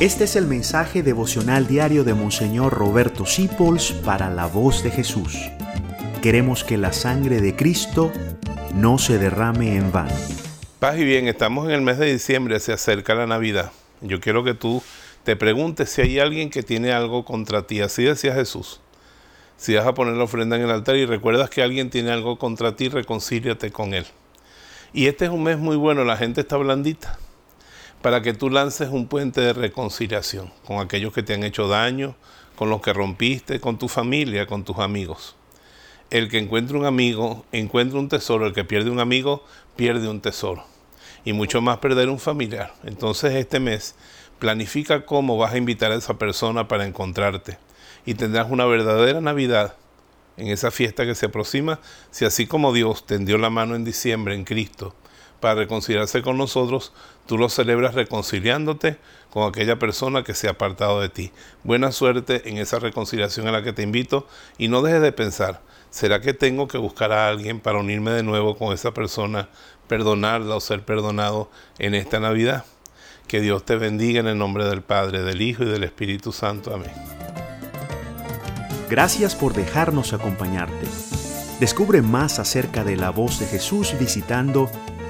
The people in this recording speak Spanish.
Este es el mensaje devocional diario de Monseñor Roberto Sipols para la voz de Jesús. Queremos que la sangre de Cristo no se derrame en vano. Paz y bien, estamos en el mes de diciembre, se acerca la Navidad. Yo quiero que tú te preguntes si hay alguien que tiene algo contra ti. Así decía Jesús. Si vas a poner la ofrenda en el altar y recuerdas que alguien tiene algo contra ti, reconcíliate con él. Y este es un mes muy bueno, la gente está blandita para que tú lances un puente de reconciliación con aquellos que te han hecho daño, con los que rompiste, con tu familia, con tus amigos. El que encuentra un amigo, encuentra un tesoro. El que pierde un amigo, pierde un tesoro. Y mucho más perder un familiar. Entonces este mes planifica cómo vas a invitar a esa persona para encontrarte. Y tendrás una verdadera Navidad en esa fiesta que se aproxima, si así como Dios tendió la mano en diciembre en Cristo para reconciliarse con nosotros, tú lo celebras reconciliándote con aquella persona que se ha apartado de ti. Buena suerte en esa reconciliación a la que te invito y no dejes de pensar, ¿será que tengo que buscar a alguien para unirme de nuevo con esa persona, perdonarla o ser perdonado en esta Navidad? Que Dios te bendiga en el nombre del Padre, del Hijo y del Espíritu Santo. Amén. Gracias por dejarnos acompañarte. Descubre más acerca de la voz de Jesús visitando